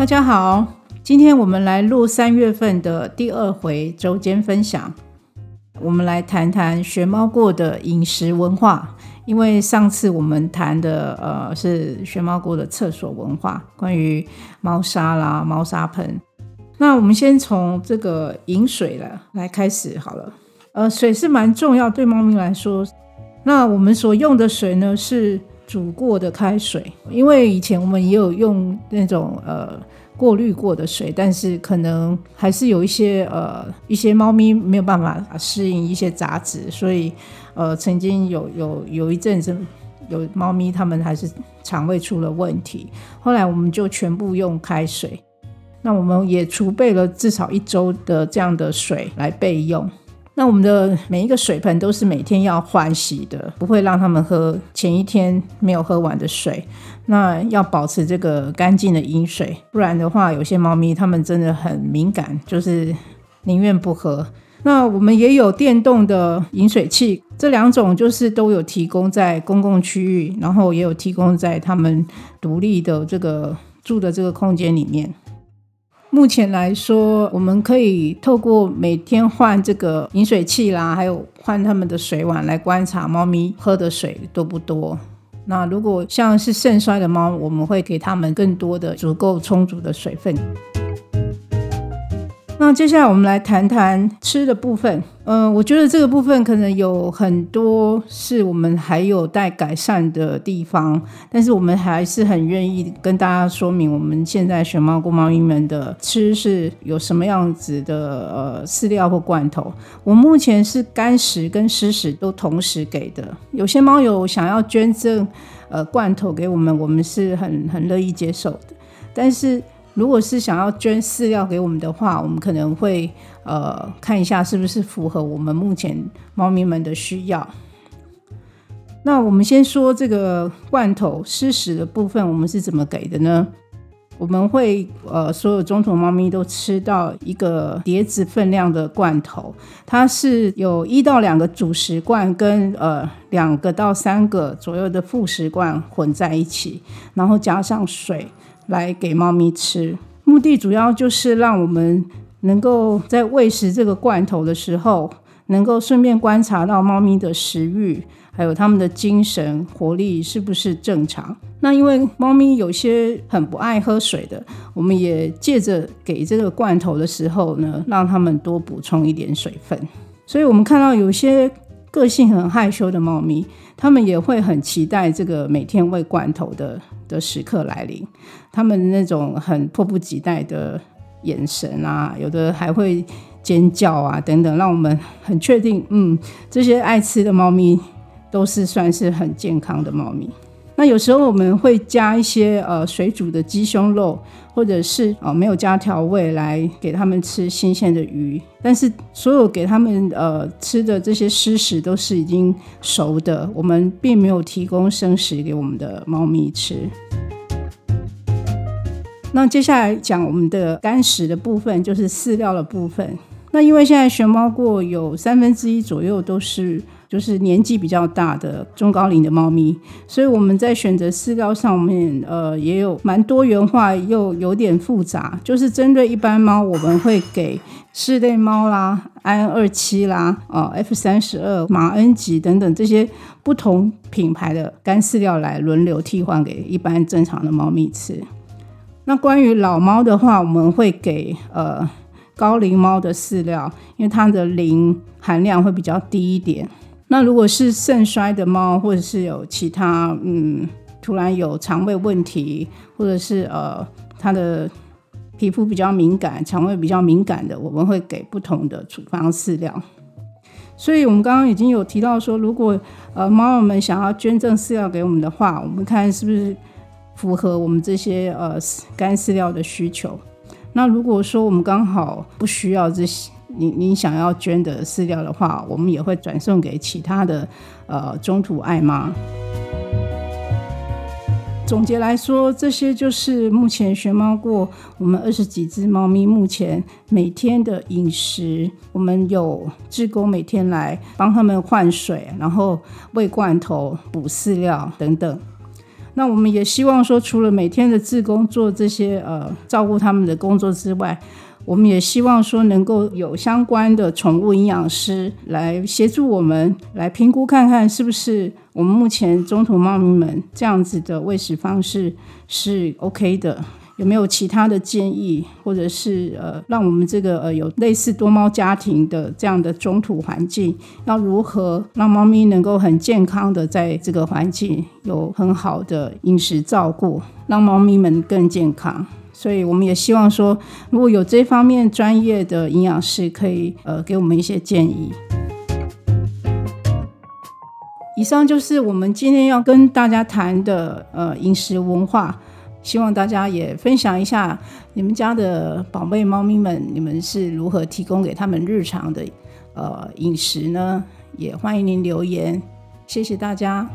大家好，今天我们来录三月份的第二回周间分享。我们来谈谈学猫过的饮食文化，因为上次我们谈的呃是学猫过的厕所文化，关于猫砂啦、猫砂盆。那我们先从这个饮水了来开始好了。呃，水是蛮重要，对猫咪来说。那我们所用的水呢是煮过的开水，因为以前我们也有用那种呃过滤过的水，但是可能还是有一些呃一些猫咪没有办法适应一些杂质，所以呃曾经有有有一阵子有猫咪它们还是肠胃出了问题，后来我们就全部用开水，那我们也储备了至少一周的这样的水来备用。那我们的每一个水盆都是每天要换洗的，不会让他们喝前一天没有喝完的水。那要保持这个干净的饮水，不然的话，有些猫咪它们真的很敏感，就是宁愿不喝。那我们也有电动的饮水器，这两种就是都有提供在公共区域，然后也有提供在他们独立的这个住的这个空间里面。目前来说，我们可以透过每天换这个饮水器啦，还有换他们的水碗来观察猫咪喝的水多不多。那如果像是肾衰的猫，我们会给他们更多的足够充足的水分。那接下来我们来谈谈吃的部分。嗯，我觉得这个部分可能有很多是我们还有待改善的地方，但是我们还是很愿意跟大家说明，我们现在熊猫公猫咪们的吃是有什么样子的呃饲料或罐头。我目前是干食跟湿食都同时给的。有些猫友想要捐赠呃罐头给我们，我们是很很乐意接受的，但是。如果是想要捐饲料给我们的话，我们可能会呃看一下是不是符合我们目前猫咪们的需要。那我们先说这个罐头湿食的部分，我们是怎么给的呢？我们会呃所有中途猫咪都吃到一个碟子分量的罐头，它是有一到两个主食罐跟呃两个到三个左右的副食罐混在一起，然后加上水。来给猫咪吃，目的主要就是让我们能够在喂食这个罐头的时候，能够顺便观察到猫咪的食欲，还有它们的精神活力是不是正常。那因为猫咪有些很不爱喝水的，我们也借着给这个罐头的时候呢，让它们多补充一点水分。所以我们看到有些个性很害羞的猫咪，它们也会很期待这个每天喂罐头的。的时刻来临，它们那种很迫不及待的眼神啊，有的还会尖叫啊等等，让我们很确定，嗯，这些爱吃的猫咪都是算是很健康的猫咪。那有时候我们会加一些呃水煮的鸡胸肉，或者是呃没有加调味来给他们吃新鲜的鱼，但是所有给他们呃吃的这些湿食都是已经熟的，我们并没有提供生食给我们的猫咪吃。那接下来讲我们的干食的部分，就是饲料的部分。那因为现在熊猫过有三分之一左右都是。就是年纪比较大的中高龄的猫咪，所以我们在选择饲料上面，呃，也有蛮多元化，又有点复杂。就是针对一般猫，我们会给室内猫啦、安二七啦、呃 F 三十二、马恩吉等等这些不同品牌的干饲料来轮流替换给一般正常的猫咪吃。那关于老猫的话，我们会给呃高龄猫的饲料，因为它的磷含量会比较低一点。那如果是肾衰的猫，或者是有其他嗯，突然有肠胃问题，或者是呃，它的皮肤比较敏感、肠胃比较敏感的，我们会给不同的处方饲料。所以，我们刚刚已经有提到说，如果呃猫友们想要捐赠饲料给我们的话，我们看是不是符合我们这些呃干饲料的需求。那如果说我们刚好不需要这些。你你想要捐的饲料的话，我们也会转送给其他的呃中途爱妈。总结来说，这些就是目前学猫过我们二十几只猫咪目前每天的饮食。我们有志工每天来帮他们换水，然后喂罐头、补饲料等等。那我们也希望说，除了每天的自工做这些呃照顾他们的工作之外，我们也希望说能够有相关的宠物营养师来协助我们来评估看看是不是我们目前中途猫咪们这样子的喂食方式是 OK 的。有没有其他的建议，或者是呃，让我们这个呃有类似多猫家庭的这样的中土环境，要如何让猫咪能够很健康的在这个环境有很好的饮食照顾，让猫咪们更健康？所以我们也希望说，如果有这方面专业的营养师，可以呃给我们一些建议。以上就是我们今天要跟大家谈的呃饮食文化。希望大家也分享一下你们家的宝贝猫咪们，你们是如何提供给他们日常的呃饮食呢？也欢迎您留言，谢谢大家。